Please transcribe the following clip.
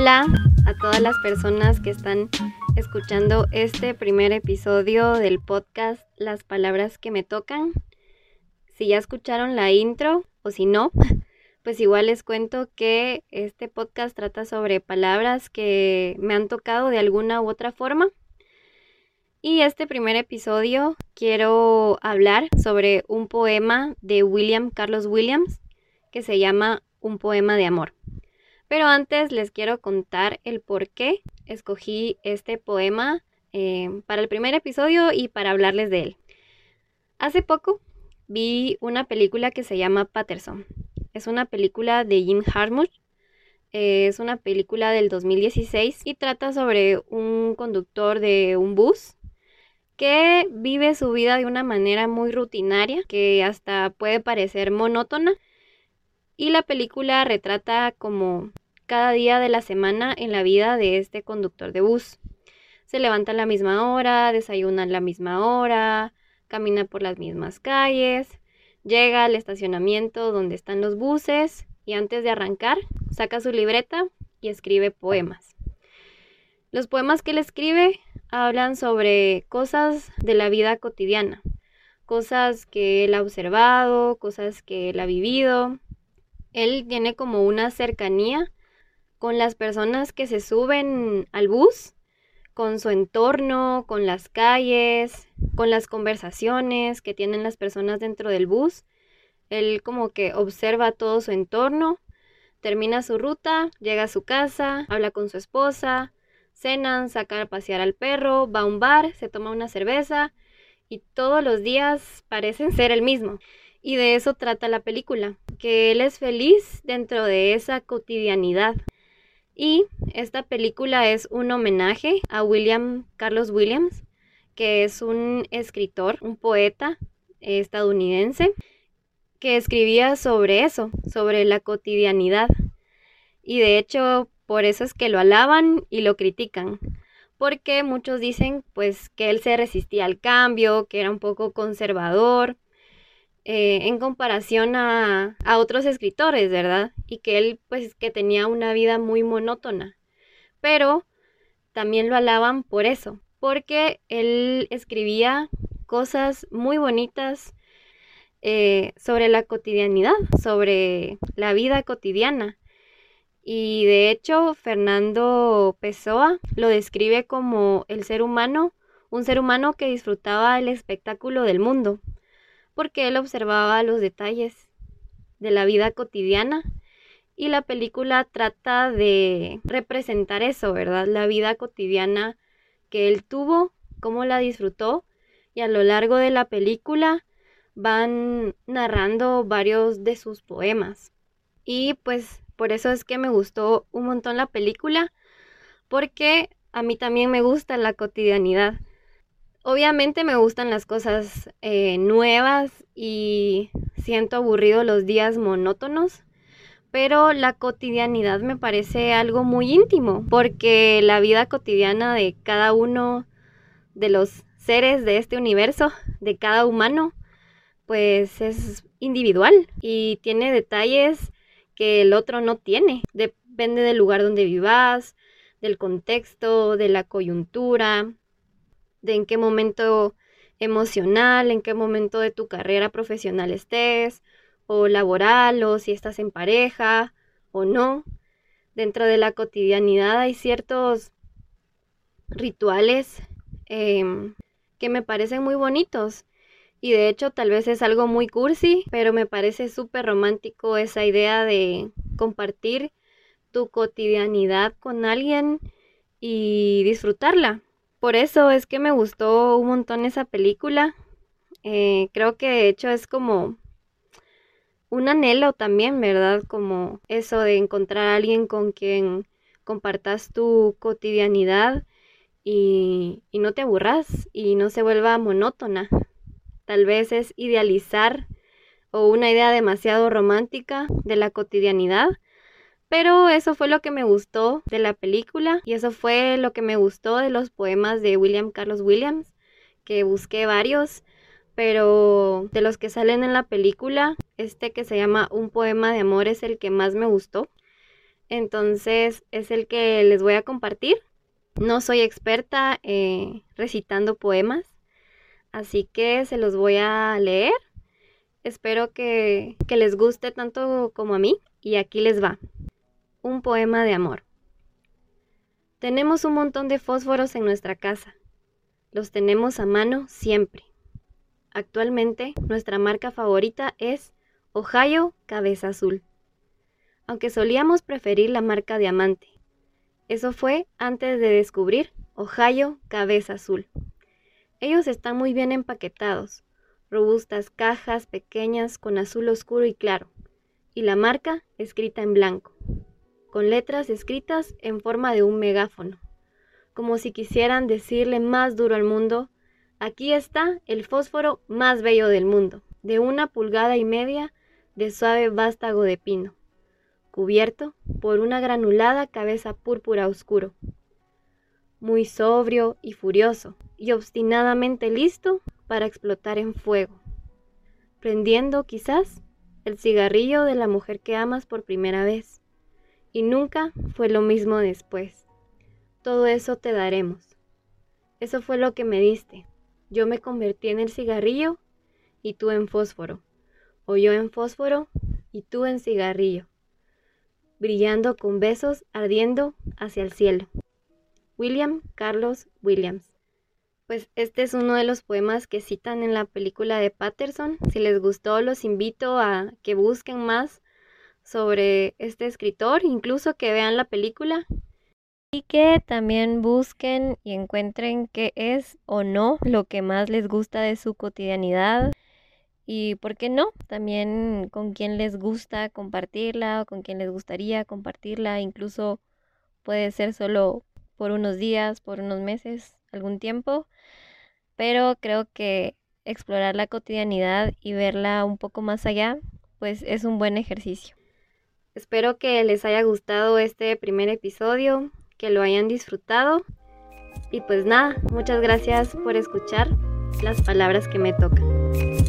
Hola a todas las personas que están escuchando este primer episodio del podcast Las palabras que me tocan. Si ya escucharon la intro o si no, pues igual les cuento que este podcast trata sobre palabras que me han tocado de alguna u otra forma. Y este primer episodio quiero hablar sobre un poema de William Carlos Williams que se llama Un poema de amor. Pero antes les quiero contar el por qué escogí este poema eh, para el primer episodio y para hablarles de él. Hace poco vi una película que se llama Patterson. Es una película de Jim Harmuth. Eh, es una película del 2016 y trata sobre un conductor de un bus que vive su vida de una manera muy rutinaria, que hasta puede parecer monótona. Y la película retrata como cada día de la semana en la vida de este conductor de bus. Se levanta a la misma hora, desayuna a la misma hora, camina por las mismas calles, llega al estacionamiento donde están los buses y antes de arrancar saca su libreta y escribe poemas. Los poemas que él escribe hablan sobre cosas de la vida cotidiana, cosas que él ha observado, cosas que él ha vivido. Él tiene como una cercanía con las personas que se suben al bus, con su entorno, con las calles, con las conversaciones que tienen las personas dentro del bus. Él como que observa todo su entorno, termina su ruta, llega a su casa, habla con su esposa, cenan, saca a pasear al perro, va a un bar, se toma una cerveza y todos los días parecen ser el mismo. Y de eso trata la película, que él es feliz dentro de esa cotidianidad. Y esta película es un homenaje a William Carlos Williams, que es un escritor, un poeta estadounidense, que escribía sobre eso, sobre la cotidianidad. Y de hecho, por eso es que lo alaban y lo critican. Porque muchos dicen pues que él se resistía al cambio, que era un poco conservador, eh, en comparación a, a, otros escritores, ¿verdad? Y que él pues que tenía una vida muy monótona. Pero también lo alaban por eso, porque él escribía cosas muy bonitas eh, sobre la cotidianidad, sobre la vida cotidiana. Y de hecho, Fernando Pessoa lo describe como el ser humano, un ser humano que disfrutaba el espectáculo del mundo porque él observaba los detalles de la vida cotidiana y la película trata de representar eso, ¿verdad? La vida cotidiana que él tuvo, cómo la disfrutó y a lo largo de la película van narrando varios de sus poemas. Y pues por eso es que me gustó un montón la película, porque a mí también me gusta la cotidianidad. Obviamente me gustan las cosas eh, nuevas y siento aburrido los días monótonos, pero la cotidianidad me parece algo muy íntimo, porque la vida cotidiana de cada uno de los seres de este universo, de cada humano, pues es individual y tiene detalles que el otro no tiene. Depende del lugar donde vivas, del contexto, de la coyuntura, de en qué momento emocional, en qué momento de tu carrera profesional estés, o laboral, o si estás en pareja o no. Dentro de la cotidianidad hay ciertos rituales em, que me parecen muy bonitos. Y de hecho tal vez es algo muy cursi, pero me parece súper romántico esa idea de compartir tu cotidianidad con alguien y disfrutarla. Por eso es que me gustó un montón esa película. Eh, creo que de hecho es como un anhelo también, ¿verdad? Como eso de encontrar a alguien con quien compartas tu cotidianidad y, y no te aburras y no se vuelva monótona. Tal vez es idealizar o una idea demasiado romántica de la cotidianidad pero eso fue lo que me gustó de la película y eso fue lo que me gustó de los poemas de William Carlos Williams, que busqué varios, pero de los que salen en la película, este que se llama Un poema de amor es el que más me gustó. Entonces es el que les voy a compartir. No soy experta eh, recitando poemas, así que se los voy a leer. Espero que, que les guste tanto como a mí y aquí les va. Un poema de amor. Tenemos un montón de fósforos en nuestra casa. Los tenemos a mano siempre. Actualmente nuestra marca favorita es Ohio Cabeza Azul. Aunque solíamos preferir la marca Diamante. Eso fue antes de descubrir Ohio Cabeza Azul. Ellos están muy bien empaquetados, robustas cajas pequeñas con azul oscuro y claro, y la marca escrita en blanco, con letras escritas en forma de un megáfono, como si quisieran decirle más duro al mundo, aquí está el fósforo más bello del mundo, de una pulgada y media de suave vástago de pino, cubierto por una granulada cabeza púrpura oscuro, muy sobrio y furioso, y obstinadamente listo para explotar en fuego, prendiendo quizás el cigarrillo de la mujer que amas por primera vez. Y nunca fue lo mismo después. Todo eso te daremos. Eso fue lo que me diste. Yo me convertí en el cigarrillo y tú en fósforo. O yo en fósforo y tú en cigarrillo. Brillando con besos ardiendo hacia el cielo. William Carlos Williams. Pues este es uno de los poemas que citan en la película de Patterson. Si les gustó, los invito a que busquen más sobre este escritor, incluso que vean la película. Y que también busquen y encuentren qué es o no lo que más les gusta de su cotidianidad. Y por qué no, también con quién les gusta compartirla o con quién les gustaría compartirla. Incluso puede ser solo por unos días, por unos meses, algún tiempo pero creo que explorar la cotidianidad y verla un poco más allá, pues es un buen ejercicio. Espero que les haya gustado este primer episodio, que lo hayan disfrutado y pues nada, muchas gracias por escuchar las palabras que me tocan.